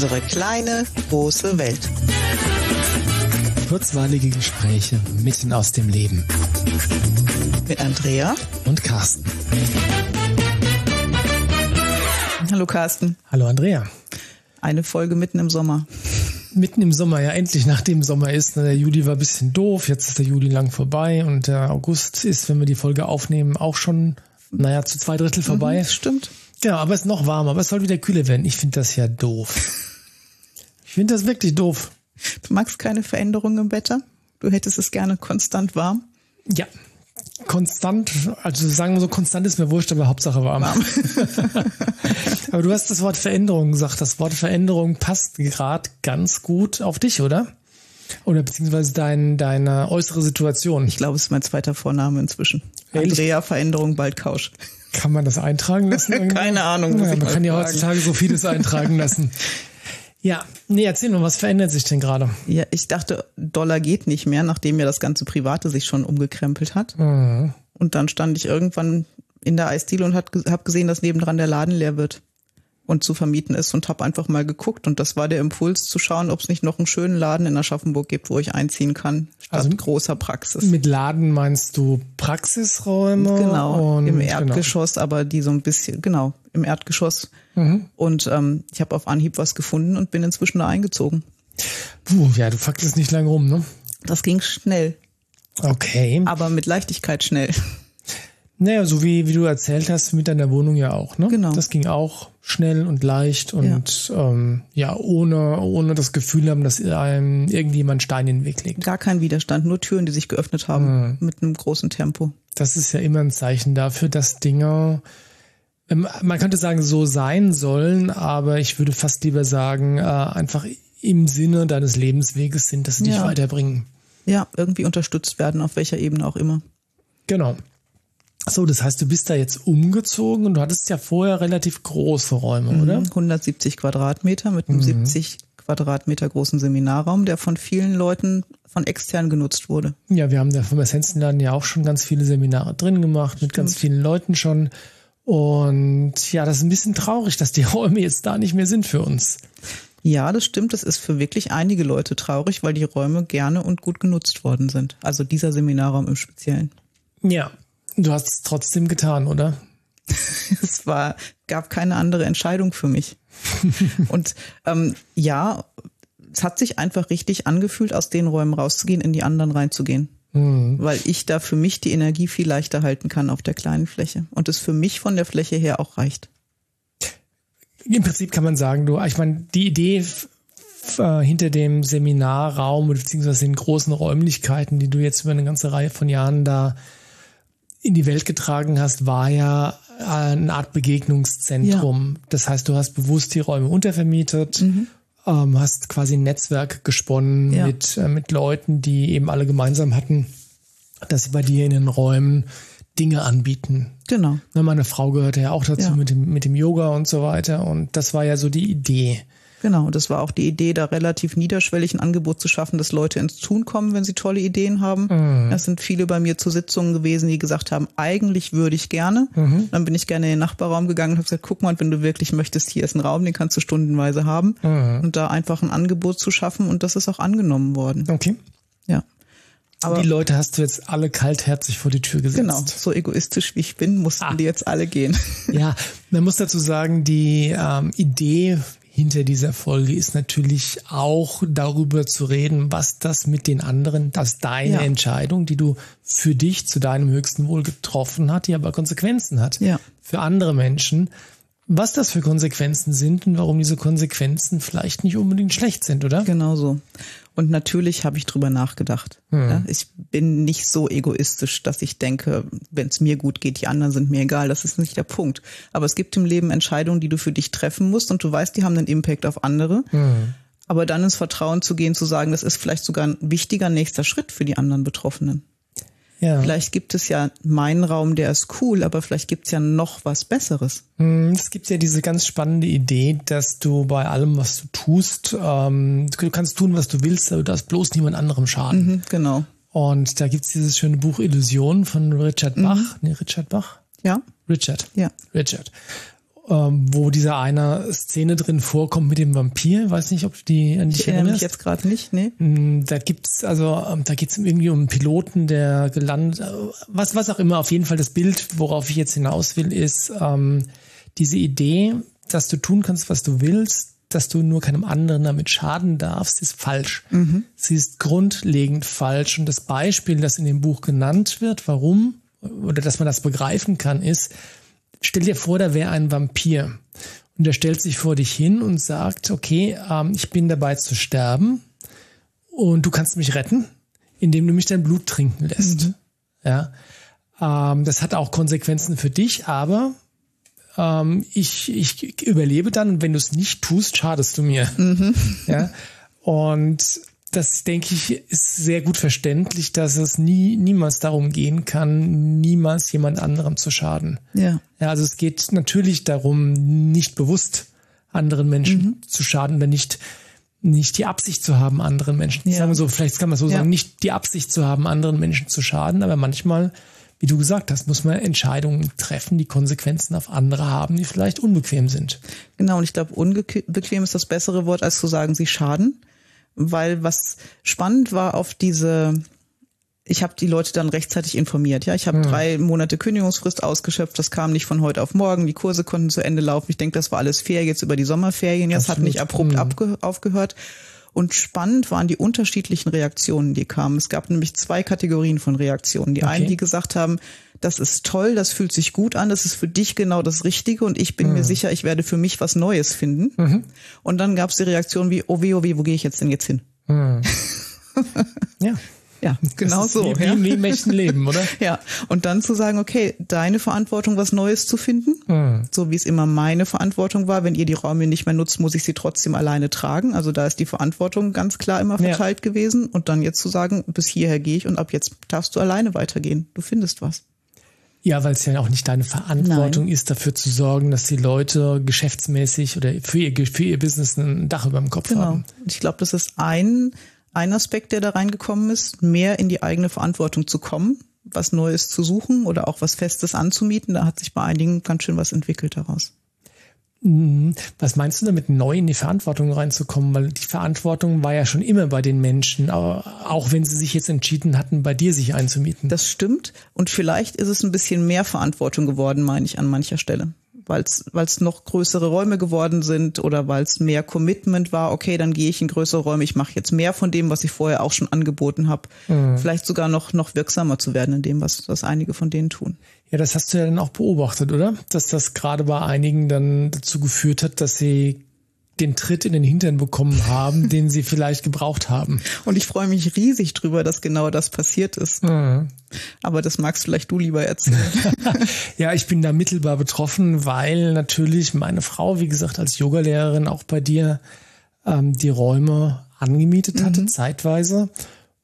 Unsere kleine, große Welt. Kurzweilige Gespräche mitten aus dem Leben. Mit Andrea und Carsten. Hallo Carsten. Hallo Andrea. Eine Folge mitten im Sommer. Mitten im Sommer, ja endlich nachdem Sommer ist. Der Juli war ein bisschen doof, jetzt ist der Juli lang vorbei und der August ist, wenn wir die Folge aufnehmen, auch schon, naja, zu zwei Drittel vorbei. Mhm, stimmt. Ja, aber es ist noch warmer, aber es soll wieder kühler werden. Ich finde das ja doof. Ich finde das wirklich doof. Du magst keine Veränderung im Wetter? Du hättest es gerne konstant warm? Ja. Konstant, also sagen wir so, konstant ist mir wurscht, aber Hauptsache warm. warm. aber du hast das Wort Veränderung gesagt. Das Wort Veränderung passt gerade ganz gut auf dich, oder? Oder beziehungsweise dein, deine äußere Situation. Ich glaube, es ist mein zweiter Vorname inzwischen. Ehrlich? Andrea Veränderung bald Kausch. Kann man das eintragen lassen? Keine Ahnung. Ja, man kann ja heutzutage so vieles eintragen lassen. Ja, nee, erzähl mal, was verändert sich denn gerade? Ja, ich dachte, Dollar geht nicht mehr, nachdem ja das ganze Private sich schon umgekrempelt hat. Mhm. Und dann stand ich irgendwann in der Eisdiele und habe gesehen, dass nebendran der Laden leer wird und zu vermieten ist und habe einfach mal geguckt und das war der Impuls zu schauen, ob es nicht noch einen schönen Laden in Aschaffenburg gibt, wo ich einziehen kann, statt also großer Praxis. Mit Laden meinst du Praxisräume? Genau, im genau. Erdgeschoss, genau. aber die so ein bisschen, genau, im Erdgeschoss. Mhm. Und ähm, ich habe auf Anhieb was gefunden und bin inzwischen da eingezogen. Puh, ja, du fackelst nicht lange rum, ne? Das ging schnell. Okay. Aber mit Leichtigkeit schnell. Naja, so wie, wie du erzählt hast, mit deiner Wohnung ja auch, ne? Genau. Das ging auch schnell und leicht und ja, ähm, ja ohne, ohne das Gefühl haben, dass einem irgendjemand Stein in den Weg legt. Gar kein Widerstand, nur Türen, die sich geöffnet haben mhm. mit einem großen Tempo. Das ist ja immer ein Zeichen dafür, dass Dinge, ähm, man könnte sagen, so sein sollen, aber ich würde fast lieber sagen, äh, einfach im Sinne deines Lebensweges sind, dass sie dich weiterbringen. Ja, irgendwie unterstützt werden, auf welcher Ebene auch immer. Genau. So, das heißt, du bist da jetzt umgezogen und du hattest ja vorher relativ große Räume, mhm, oder? 170 Quadratmeter mit einem mhm. 70 Quadratmeter großen Seminarraum, der von vielen Leuten von extern genutzt wurde. Ja, wir haben da vom Essenzenladen ja auch schon ganz viele Seminare drin gemacht, Stimmt. mit ganz vielen Leuten schon. Und ja, das ist ein bisschen traurig, dass die Räume jetzt da nicht mehr sind für uns. Ja, das stimmt. Das ist für wirklich einige Leute traurig, weil die Räume gerne und gut genutzt worden sind. Also dieser Seminarraum im Speziellen. Ja, Du hast es trotzdem getan, oder? es war, gab keine andere Entscheidung für mich. und ähm, ja, es hat sich einfach richtig angefühlt, aus den Räumen rauszugehen, in die anderen reinzugehen. Mhm. Weil ich da für mich die Energie viel leichter halten kann auf der kleinen Fläche. Und es für mich von der Fläche her auch reicht. Im Prinzip kann man sagen, du, ich meine, die Idee äh, hinter dem Seminarraum beziehungsweise den großen Räumlichkeiten, die du jetzt über eine ganze Reihe von Jahren da in die Welt getragen hast, war ja eine Art Begegnungszentrum. Ja. Das heißt, du hast bewusst die Räume untervermietet, mhm. ähm, hast quasi ein Netzwerk gesponnen ja. mit, äh, mit Leuten, die eben alle gemeinsam hatten, dass sie bei dir in den Räumen Dinge anbieten. Genau. Meine Frau gehörte ja auch dazu ja. mit, dem, mit dem Yoga und so weiter. Und das war ja so die Idee. Genau, das war auch die Idee, da relativ niederschwellig ein Angebot zu schaffen, dass Leute ins Tun kommen, wenn sie tolle Ideen haben. Mhm. Es sind viele bei mir zu Sitzungen gewesen, die gesagt haben, eigentlich würde ich gerne. Mhm. Dann bin ich gerne in den Nachbarraum gegangen und habe gesagt, guck mal, wenn du wirklich möchtest, hier ist ein Raum, den kannst du stundenweise haben. Mhm. Und da einfach ein Angebot zu schaffen und das ist auch angenommen worden. Okay. Ja. Aber die Leute hast du jetzt alle kaltherzig vor die Tür gesetzt. Genau, so egoistisch wie ich bin, mussten ah. die jetzt alle gehen. Ja, man muss dazu sagen, die ähm, Idee hinter dieser Folge ist natürlich auch darüber zu reden, was das mit den anderen, dass deine ja. Entscheidung, die du für dich zu deinem höchsten Wohl getroffen hat, die aber Konsequenzen hat ja. für andere Menschen, was das für Konsequenzen sind und warum diese Konsequenzen vielleicht nicht unbedingt schlecht sind, oder? Genau so. Und natürlich habe ich drüber nachgedacht. Hm. Ja, ich bin nicht so egoistisch, dass ich denke, wenn es mir gut geht, die anderen sind mir egal. Das ist nicht der Punkt. Aber es gibt im Leben Entscheidungen, die du für dich treffen musst und du weißt, die haben einen Impact auf andere. Hm. Aber dann ins Vertrauen zu gehen, zu sagen, das ist vielleicht sogar ein wichtiger nächster Schritt für die anderen Betroffenen. Ja. Vielleicht gibt es ja meinen Raum, der ist cool, aber vielleicht gibt es ja noch was Besseres. Hm, es gibt ja diese ganz spannende Idee, dass du bei allem, was du tust, ähm, du kannst tun, was du willst, aber du darfst bloß niemand anderem schaden. Mhm, genau. Und da gibt's dieses schöne Buch Illusion von Richard Bach. Mhm. Nee, Richard Bach? Ja. Richard. Ja. Richard. Ähm, wo dieser eine Szene drin vorkommt mit dem Vampir. Weiß nicht, ob du die an dich ich erinnere mich jetzt gerade nicht, nee. Mm, da gibt's also, ähm, da geht's irgendwie um einen Piloten, der gelandet, äh, was, was auch immer. Auf jeden Fall das Bild, worauf ich jetzt hinaus will, ist ähm, diese Idee, dass du tun kannst, was du willst, dass du nur keinem anderen damit schaden darfst, ist falsch. Mhm. Sie ist grundlegend falsch. Und das Beispiel, das in dem Buch genannt wird, warum, oder dass man das begreifen kann, ist, stell dir vor, da wäre ein Vampir. Und der stellt sich vor dich hin und sagt, okay, ähm, ich bin dabei zu sterben und du kannst mich retten, indem du mich dein Blut trinken lässt. Mhm. Ja. Ähm, das hat auch Konsequenzen für dich, aber ähm, ich, ich überlebe dann und wenn du es nicht tust, schadest du mir. Mhm. Ja. Und das denke ich ist sehr gut verständlich, dass es nie niemals darum gehen kann, niemals jemand anderem zu schaden. Ja. Ja, also es geht natürlich darum, nicht bewusst anderen Menschen mhm. zu schaden oder nicht nicht die Absicht zu haben, anderen Menschen. Ja. Sagen wir so, vielleicht kann man so ja. sagen, nicht die Absicht zu haben, anderen Menschen zu schaden, aber manchmal, wie du gesagt hast, muss man Entscheidungen treffen, die Konsequenzen auf andere haben, die vielleicht unbequem sind. Genau, und ich glaube, unbequem ist das bessere Wort, als zu sagen, sie schaden weil was spannend war auf diese ich habe die Leute dann rechtzeitig informiert. Ja, ich habe hm. drei Monate Kündigungsfrist ausgeschöpft. Das kam nicht von heute auf morgen. Die Kurse konnten zu Ende laufen. Ich denke, das war alles fair jetzt über die Sommerferien. Jetzt hat nicht abrupt hm. aufgehört. Und spannend waren die unterschiedlichen Reaktionen, die kamen. Es gab nämlich zwei Kategorien von Reaktionen. Die okay. einen, die gesagt haben, das ist toll, das fühlt sich gut an, das ist für dich genau das Richtige und ich bin mhm. mir sicher, ich werde für mich was Neues finden. Mhm. Und dann gab es die Reaktion wie, oh weh, oh weh, wo gehe ich jetzt denn jetzt hin? Mhm. ja. Ja, genau so. Wie, ja. wie im echten Leben, oder? ja. Und dann zu sagen, okay, deine Verantwortung, was Neues zu finden, mhm. so wie es immer meine Verantwortung war. Wenn ihr die Räume nicht mehr nutzt, muss ich sie trotzdem alleine tragen. Also da ist die Verantwortung ganz klar immer verteilt ja. gewesen. Und dann jetzt zu sagen, bis hierher gehe ich und ab jetzt darfst du alleine weitergehen. Du findest was. Ja, weil es ja auch nicht deine Verantwortung Nein. ist, dafür zu sorgen, dass die Leute geschäftsmäßig oder für ihr, für ihr Business ein Dach über dem Kopf genau. haben. Ich glaube, das ist ein ein Aspekt, der da reingekommen ist, mehr in die eigene Verantwortung zu kommen, was Neues zu suchen oder auch was Festes anzumieten. Da hat sich bei einigen ganz schön was entwickelt daraus. Mhm. Was meinst du damit, neu in die Verantwortung reinzukommen? Weil die Verantwortung war ja schon immer bei den Menschen, auch wenn sie sich jetzt entschieden hatten, bei dir sich einzumieten. Das stimmt. Und vielleicht ist es ein bisschen mehr Verantwortung geworden, meine ich, an mancher Stelle weil es noch größere Räume geworden sind oder weil es mehr Commitment war, okay, dann gehe ich in größere Räume, ich mache jetzt mehr von dem, was ich vorher auch schon angeboten habe. Mhm. Vielleicht sogar noch, noch wirksamer zu werden in dem, was, was einige von denen tun. Ja, das hast du ja dann auch beobachtet, oder? Dass das gerade bei einigen dann dazu geführt hat, dass sie den Tritt in den Hintern bekommen haben, den sie vielleicht gebraucht haben. Und ich freue mich riesig drüber, dass genau das passiert ist. Mhm. Aber das magst vielleicht du lieber erzählen. ja, ich bin da mittelbar betroffen, weil natürlich meine Frau, wie gesagt, als Yogalehrerin auch bei dir ähm, die Räume angemietet hatte, mhm. zeitweise.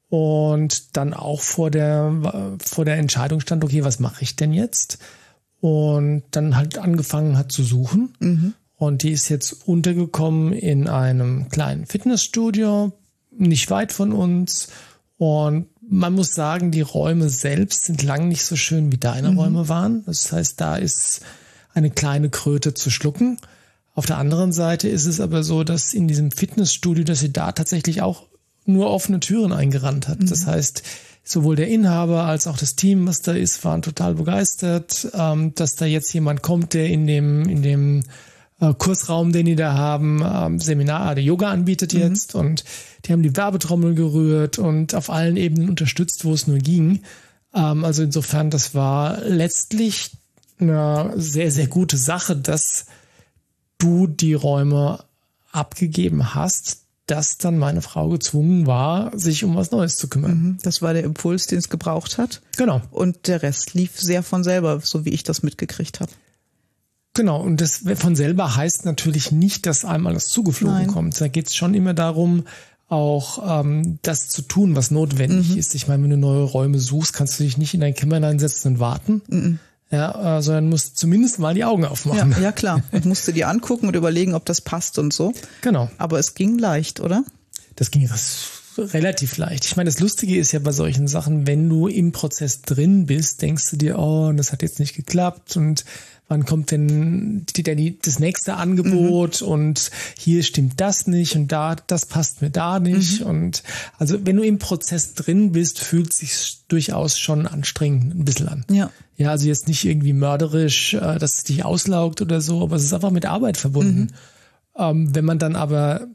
Und dann auch vor der, vor der Entscheidung stand, okay, was mache ich denn jetzt? Und dann halt angefangen hat zu suchen. Mhm und die ist jetzt untergekommen in einem kleinen Fitnessstudio, nicht weit von uns. Und man muss sagen, die Räume selbst sind lang nicht so schön, wie deine mhm. Räume waren. Das heißt, da ist eine kleine Kröte zu schlucken. Auf der anderen Seite ist es aber so, dass in diesem Fitnessstudio, dass sie da tatsächlich auch nur offene Türen eingerannt hat. Mhm. Das heißt, sowohl der Inhaber als auch das Team, was da ist, waren total begeistert, ähm, dass da jetzt jemand kommt, der in dem, in dem Kursraum, den die da haben, ähm, Seminar, der Yoga anbietet mhm. jetzt und die haben die Werbetrommel gerührt und auf allen Ebenen unterstützt, wo es nur ging. Ähm, also insofern, das war letztlich eine sehr, sehr gute Sache, dass du die Räume abgegeben hast, dass dann meine Frau gezwungen war, sich um was Neues zu kümmern. Mhm. Das war der Impuls, den es gebraucht hat. Genau. Und der Rest lief sehr von selber, so wie ich das mitgekriegt habe. Genau, und das von selber heißt natürlich nicht, dass einem alles zugeflogen Nein. kommt. Da geht es schon immer darum, auch ähm, das zu tun, was notwendig mhm. ist. Ich meine, wenn du neue Räume suchst, kannst du dich nicht in dein Kämmerlein setzen und warten. Mhm. Ja, äh, sondern musst zumindest mal die Augen aufmachen. Ja, ja klar. Und musst du dir angucken und überlegen, ob das passt und so. Genau. Aber es ging leicht, oder? Das ging das relativ leicht. Ich meine, das Lustige ist ja bei solchen Sachen, wenn du im Prozess drin bist, denkst du dir, oh, das hat jetzt nicht geklappt und wann kommt denn die, die, das nächste Angebot mhm. und hier stimmt das nicht und da, das passt mir da nicht. Mhm. Und also wenn du im Prozess drin bist, fühlt sich durchaus schon anstrengend ein bisschen an. Ja. Ja, also jetzt nicht irgendwie mörderisch, äh, dass es dich auslaugt oder so, aber es ist einfach mit Arbeit verbunden. Mhm. Ähm, wenn man dann aber,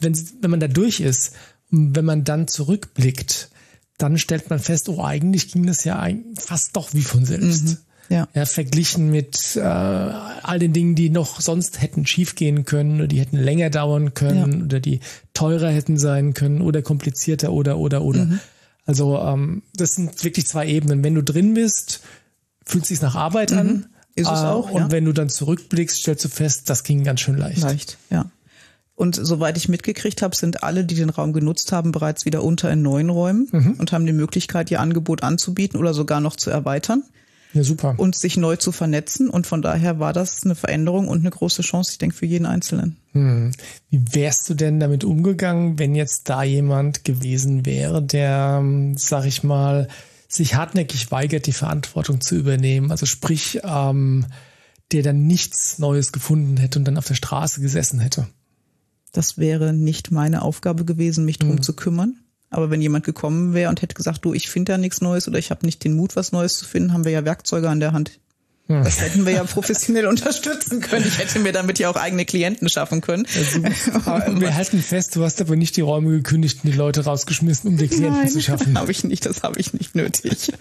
wenn, wenn man da durch ist, wenn man dann zurückblickt, dann stellt man fest, oh, eigentlich ging das ja fast doch wie von selbst. Ja. ja. verglichen mit äh, all den Dingen, die noch sonst hätten schiefgehen können oder die hätten länger dauern können ja. oder die teurer hätten sein können oder komplizierter oder oder oder. Mhm. Also ähm, das sind wirklich zwei Ebenen. Wenn du drin bist, fühlt sich nach Arbeit mhm. an. Ist es äh, auch. Und wenn du dann zurückblickst, stellst du fest, das ging ganz schön leicht. Leicht, ja. Und soweit ich mitgekriegt habe, sind alle, die den Raum genutzt haben, bereits wieder unter in neuen Räumen mhm. und haben die Möglichkeit, ihr Angebot anzubieten oder sogar noch zu erweitern. Ja, super. Und sich neu zu vernetzen. Und von daher war das eine Veränderung und eine große Chance, ich denke, für jeden Einzelnen. Hm. Wie wärst du denn damit umgegangen, wenn jetzt da jemand gewesen wäre, der, sag ich mal, sich hartnäckig weigert, die Verantwortung zu übernehmen? Also sprich, ähm, der dann nichts Neues gefunden hätte und dann auf der Straße gesessen hätte. Das wäre nicht meine Aufgabe gewesen, mich drum mhm. zu kümmern. Aber wenn jemand gekommen wäre und hätte gesagt, du, ich finde da nichts Neues oder ich habe nicht den Mut, was Neues zu finden, haben wir ja Werkzeuge an der Hand. Hm. Das hätten wir ja professionell unterstützen können. Ich hätte mir damit ja auch eigene Klienten schaffen können. Also, wir halten fest, du hast aber nicht die Räume gekündigt und die Leute rausgeschmissen, um die Klienten Nein, zu schaffen. habe ich nicht, das habe ich nicht nötig.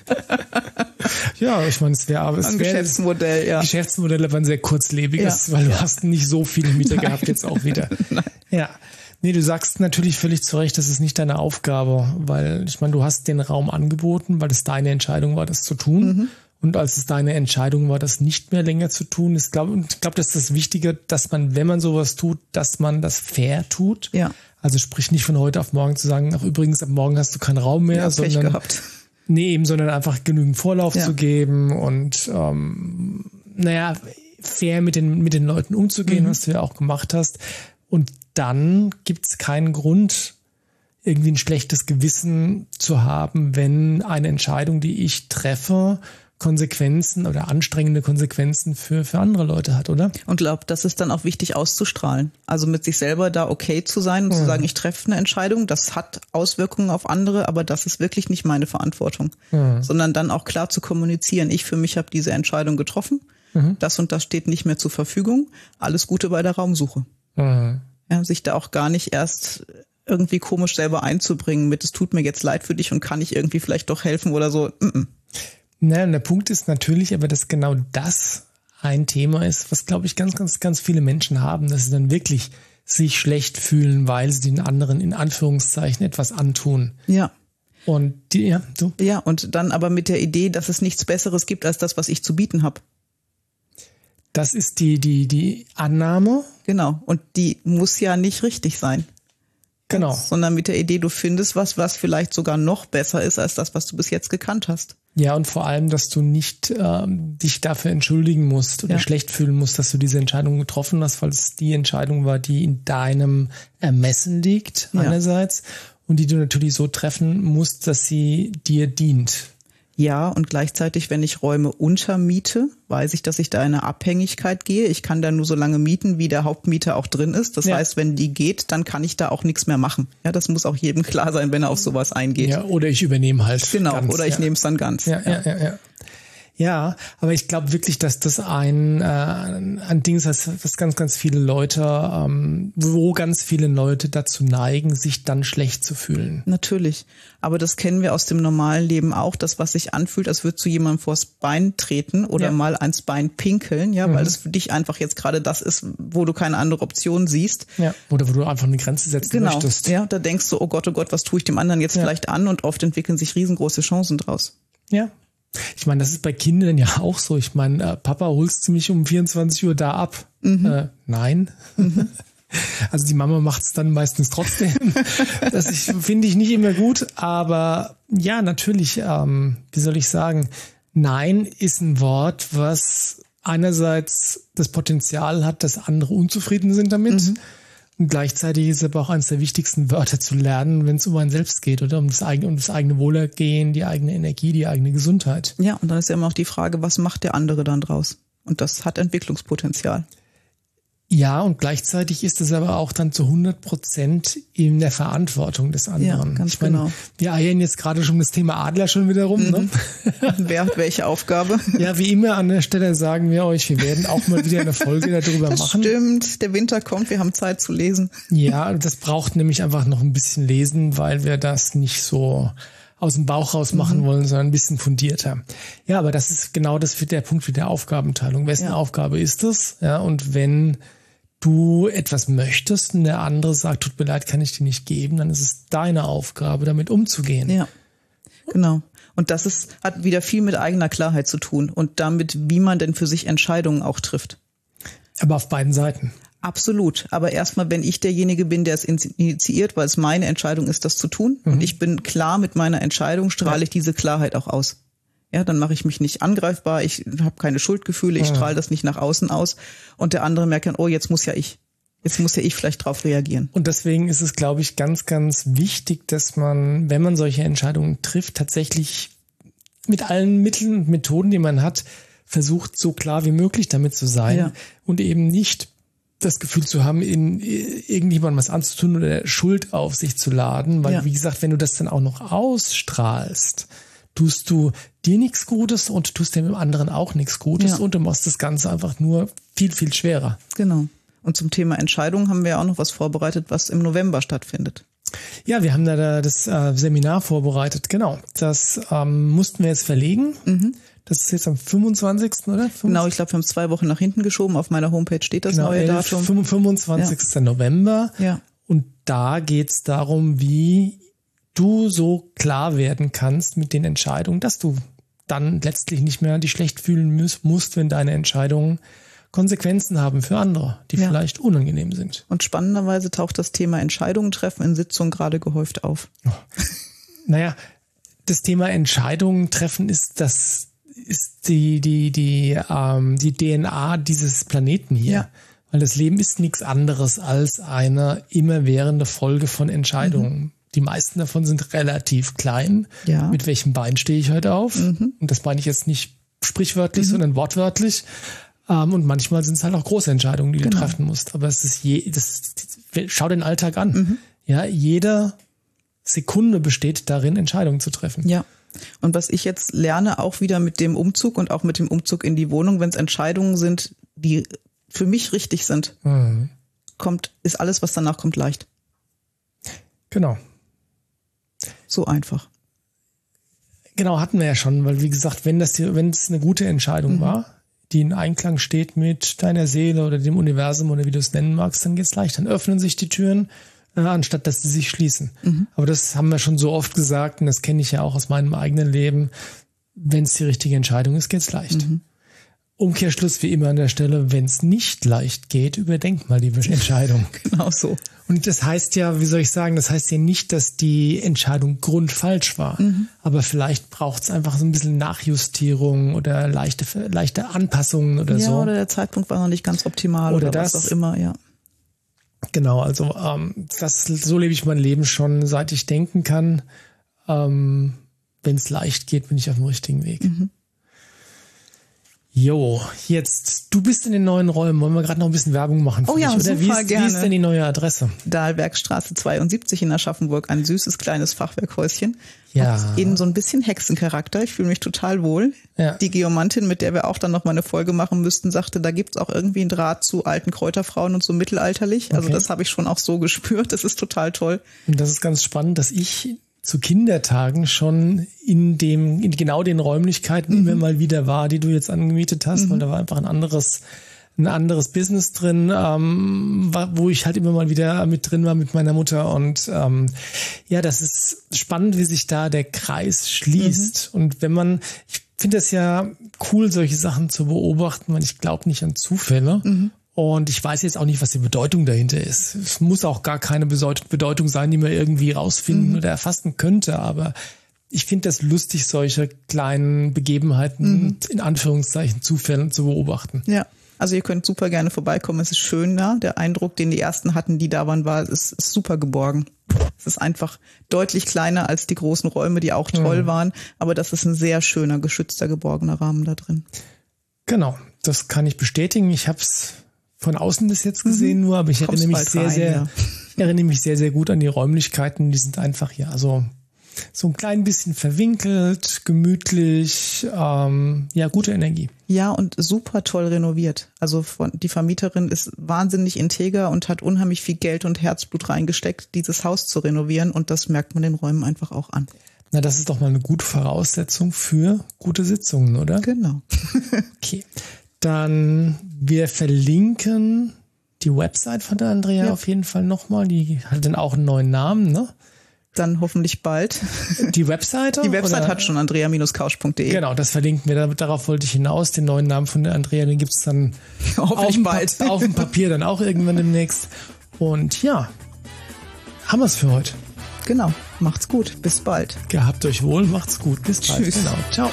ja, ich meine, es wäre aber es wäre Geschäftsmodell, ja. Geschäftsmodelle waren sehr kurzlebiges, ja. weil du hast nicht so viele Mieter Nein. gehabt jetzt auch wieder. Nein. Ja. Nee, du sagst natürlich völlig zu Recht, das ist nicht deine Aufgabe, weil ich meine, du hast den Raum angeboten, weil es deine Entscheidung war, das zu tun. Mhm. Und als es deine Entscheidung war, das nicht mehr länger zu tun, ist, glaube ich, glaube, das ist das Wichtige, dass man, wenn man sowas tut, dass man das fair tut. Ja. Also sprich nicht von heute auf morgen zu sagen, ach übrigens, ab morgen hast du keinen Raum mehr, ja, sondern gehabt. nee, eben, sondern einfach genügend Vorlauf ja. zu geben und ähm, naja, fair mit den mit den Leuten umzugehen, mhm. was du ja auch gemacht hast. Und dann gibt's keinen Grund, irgendwie ein schlechtes Gewissen zu haben, wenn eine Entscheidung, die ich treffe, Konsequenzen oder anstrengende Konsequenzen für, für andere Leute hat, oder? Und glaube, das ist dann auch wichtig auszustrahlen. Also mit sich selber da okay zu sein und mhm. zu sagen, ich treffe eine Entscheidung, das hat Auswirkungen auf andere, aber das ist wirklich nicht meine Verantwortung. Mhm. Sondern dann auch klar zu kommunizieren, ich für mich habe diese Entscheidung getroffen, mhm. das und das steht nicht mehr zur Verfügung, alles Gute bei der Raumsuche. Mhm. Ja, sich da auch gar nicht erst irgendwie komisch selber einzubringen mit, es tut mir jetzt leid für dich und kann ich irgendwie vielleicht doch helfen oder so. Mm -mm. Naja, und der Punkt ist natürlich aber, dass genau das ein Thema ist, was, glaube ich, ganz, ganz, ganz viele Menschen haben, dass sie dann wirklich sich schlecht fühlen, weil sie den anderen in Anführungszeichen etwas antun. Ja. Und die, ja, du? Ja, und dann aber mit der Idee, dass es nichts Besseres gibt als das, was ich zu bieten habe. Das ist die, die, die Annahme. Genau. Und die muss ja nicht richtig sein. Genau. Sondern mit der Idee, du findest was, was vielleicht sogar noch besser ist als das, was du bis jetzt gekannt hast. Ja, und vor allem, dass du nicht ähm, dich dafür entschuldigen musst oder ja. schlecht fühlen musst, dass du diese Entscheidung getroffen hast, weil es die Entscheidung war, die in deinem Ermessen liegt, ja. einerseits, und die du natürlich so treffen musst, dass sie dir dient. Ja, und gleichzeitig, wenn ich Räume untermiete, weiß ich, dass ich da in eine Abhängigkeit gehe. Ich kann da nur so lange mieten, wie der Hauptmieter auch drin ist. Das ja. heißt, wenn die geht, dann kann ich da auch nichts mehr machen. Ja, das muss auch jedem klar sein, wenn er auf sowas eingeht. Ja, oder ich übernehme halt. Genau, ganz, oder ich ja. nehme es dann ganz. Ja, ja, ja. ja. Ja, aber ich glaube wirklich, dass das ein, äh, ein Ding ist, was ganz, ganz viele Leute, ähm, wo ganz viele Leute dazu neigen, sich dann schlecht zu fühlen. Natürlich. Aber das kennen wir aus dem normalen Leben auch, das, was sich anfühlt, als würde zu jemandem vors Bein treten oder ja. mal ans Bein pinkeln, ja, mhm. weil es für dich einfach jetzt gerade das ist, wo du keine andere Option siehst. Ja. Oder wo du einfach eine Grenze setzen genau. möchtest. Ja, da denkst du, oh Gott, oh Gott, was tue ich dem anderen jetzt ja. vielleicht an? Und oft entwickeln sich riesengroße Chancen draus. Ja, ich meine, das ist bei Kindern ja auch so. Ich meine, äh, Papa holst du mich um 24 Uhr da ab? Mhm. Äh, nein. Mhm. Also die Mama macht es dann meistens trotzdem. das finde ich nicht immer gut, aber ja, natürlich, ähm, wie soll ich sagen, Nein ist ein Wort, was einerseits das Potenzial hat, dass andere unzufrieden sind damit. Mhm. Und gleichzeitig ist aber auch eines der wichtigsten Wörter zu lernen, wenn es um ein Selbst geht oder um das eigene, um das eigene Wohlergehen, die eigene Energie, die eigene Gesundheit. Ja, und dann ist ja immer auch die Frage, was macht der andere dann draus? Und das hat Entwicklungspotenzial. Ja, und gleichzeitig ist es aber auch dann zu 100 Prozent in der Verantwortung des anderen. Ja, ganz ich meine, genau. Wir eiern jetzt gerade schon das Thema Adler schon wieder rum. Ne? Wer hat welche Aufgabe? Ja, wie immer an der Stelle sagen wir euch, wir werden auch mal wieder eine Folge darüber Das machen. stimmt, der Winter kommt, wir haben Zeit zu lesen. Ja, das braucht nämlich einfach noch ein bisschen lesen, weil wir das nicht so aus dem Bauch raus machen wollen, sondern ein bisschen fundierter. Ja, aber das ist genau das für der Punkt mit der Aufgabenteilung. Wessen Ja. Aufgabe ist es? Ja, und wenn du etwas möchtest und der andere sagt, tut mir leid, kann ich dir nicht geben, dann ist es deine Aufgabe, damit umzugehen. Ja, genau. Und das ist, hat wieder viel mit eigener Klarheit zu tun und damit, wie man denn für sich Entscheidungen auch trifft. Aber auf beiden Seiten. Absolut. Aber erstmal, wenn ich derjenige bin, der es initiiert, weil es meine Entscheidung ist, das zu tun, und ich bin klar mit meiner Entscheidung, strahle ich diese Klarheit auch aus. Ja, dann mache ich mich nicht angreifbar, ich habe keine Schuldgefühle, ich strahle das nicht nach außen aus und der andere merkt dann, oh, jetzt muss ja ich. Jetzt muss ja ich vielleicht drauf reagieren. Und deswegen ist es, glaube ich, ganz, ganz wichtig, dass man, wenn man solche Entscheidungen trifft, tatsächlich mit allen Mitteln und Methoden, die man hat, versucht, so klar wie möglich damit zu sein Ja. und eben nicht das Gefühl zu haben, in irgendjemandem was anzutun oder Schuld auf sich zu laden, weil, Ja. wie gesagt, wenn du das dann auch noch ausstrahlst, tust du dir nichts Gutes und tust dem anderen auch nichts Gutes Ja. und du machst das Ganze einfach nur viel, viel schwerer. Genau. Und zum Thema Entscheidungen haben wir ja auch noch was vorbereitet, was im November stattfindet. Ja, wir haben da da das äh, Seminar vorbereitet. Genau. Das ähm, mussten wir jetzt verlegen. Das ist jetzt am 25. oder? Genau, ich glaube, wir haben es zwei Wochen nach hinten geschoben. Auf meiner Homepage steht das Genau, neue 11, Datum. 25. November. Ja. Und da geht's darum, wie du so klar werden kannst mit den Entscheidungen, dass du dann letztlich nicht mehr dich schlecht fühlen muss- musst, wenn deine Entscheidungen Konsequenzen haben für andere, die Ja. vielleicht unangenehm sind. Und spannenderweise taucht das Thema Entscheidungen treffen in Sitzungen gerade gehäuft auf. Naja, das Thema Entscheidungen treffen ist das ist die die die ähm, die DNA dieses Planeten hier, Ja. weil das Leben ist nichts anderes als eine immerwährende Folge von Entscheidungen. Die meisten davon sind relativ klein. Ja. Mit welchem Bein stehe ich heute auf? Und das meine ich jetzt nicht sprichwörtlich, sondern wortwörtlich. Ähm, und manchmal sind es halt auch große Entscheidungen, die du treffen musst. Aber es ist je, das, schau den Alltag an. Ja, jeder Sekunde besteht darin, Entscheidungen zu treffen. Ja. Und was ich jetzt lerne, auch wieder mit dem Umzug und auch mit dem Umzug in die Wohnung, wenn es Entscheidungen sind, die für mich richtig sind, kommt, ist alles, was danach kommt, leicht. Genau. So einfach. Genau, hatten wir ja schon, weil wie gesagt, wenn das dir, wenn es eine gute Entscheidung war, die in Einklang steht mit deiner Seele oder dem Universum oder wie du es nennen magst, dann geht's leicht. Dann öffnen sich die Türen, äh, anstatt dass sie sich schließen. Aber das haben wir schon so oft gesagt und das kenne ich ja auch aus meinem eigenen Leben. Wenn es die richtige Entscheidung ist, geht's leicht. Umkehrschluss wie immer an der Stelle, wenn es nicht leicht geht, überdenk mal die Entscheidung. Genau so. Und das heißt ja, wie soll ich sagen, das heißt ja nicht, dass die Entscheidung grundfalsch war. Aber vielleicht braucht es einfach so ein bisschen Nachjustierung oder leichte, leichte Anpassungen oder Ja, so. oder der Zeitpunkt war noch nicht ganz optimal Oder oder, was das. auch immer, ja. Genau, also ähm, das, so lebe ich mein Leben schon, seit ich denken kann. Ähm, Wenn es leicht geht, bin ich auf dem richtigen Weg. Jo, jetzt, du bist in den neuen Räumen. Wollen wir gerade noch ein bisschen Werbung machen für Oh ja, dich? Oder wie super, ist, wie ist gerne. denn die neue Adresse? Dahlbergstraße 72 in Aschaffenburg, ein süßes kleines Fachwerkhäuschen. Ja. Hat eben so ein bisschen Hexencharakter. Ich fühle mich total wohl. Ja. Die Geomantin, mit der wir auch dann noch mal eine Folge machen müssten, sagte, da gibt's auch irgendwie einen Draht zu alten Kräuterfrauen und so mittelalterlich. Also Okay. das habe ich schon auch so gespürt. Das ist total toll. Und das ist ganz spannend, dass ich zu Kindertagen schon in dem, in genau den Räumlichkeiten immer mal wieder war, die du jetzt angemietet hast, weil da war einfach ein anderes, ein anderes Business drin, ähm, wo ich halt immer mal wieder mit drin war mit meiner Mutter. Und ähm, ja, das ist spannend, wie sich da der Kreis schließt. Und wenn man, ich finde es ja cool, solche Sachen zu beobachten, weil ich glaube nicht an Zufälle. Und ich weiß jetzt auch nicht, was die Bedeutung dahinter ist. Es muss auch gar keine Bedeut- Bedeutung sein, die man irgendwie rausfinden oder erfassen könnte. Aber ich finde das lustig, solche kleinen Begebenheiten in Anführungszeichen Zufällen zu beobachten. Ja. Also ihr könnt super gerne vorbeikommen. Es ist schön da. Der Eindruck, den die ersten hatten, die da waren, war, es ist, ist super geborgen. Es ist einfach deutlich kleiner als die großen Räume, die auch toll waren. Aber das ist ein sehr schöner, geschützter, geborgener Rahmen da drin. Genau. das kann ich bestätigen. Ich habe es von außen bis jetzt gesehen mhm. nur, aber ich erinnere mich sehr, rein, sehr, ja. erinnere mich sehr, sehr gut an die Räumlichkeiten. Die sind einfach ja, also so ein klein bisschen verwinkelt, gemütlich, ähm, ja, gute Energie. Ja, und super toll renoviert. Also von, die Vermieterin ist wahnsinnig integer und hat unheimlich viel Geld und Herzblut reingesteckt, dieses Haus zu renovieren und das merkt man den Räumen einfach auch an. Na, das ist doch mal eine gute Voraussetzung für gute Sitzungen, oder? Genau. okay. Dann wir verlinken die Website von der Andrea ja. auf jeden Fall nochmal. Die hat dann auch einen neuen Namen, ne? dann hoffentlich bald. Die Webseite? Die Website oder? hat schon andrea-couch.de. Genau, das verlinken wir. Darauf wollte ich hinaus. Den neuen Namen von der Andrea, den gibt's dann hoffentlich auf bald. Pa auf dem Papier dann auch irgendwann demnächst. Und ja, haben wir's für heute. Genau. Macht's gut. Bis bald. Gehabt euch wohl. Macht's gut. Bis bald. Tschüss. Genau. Ciao.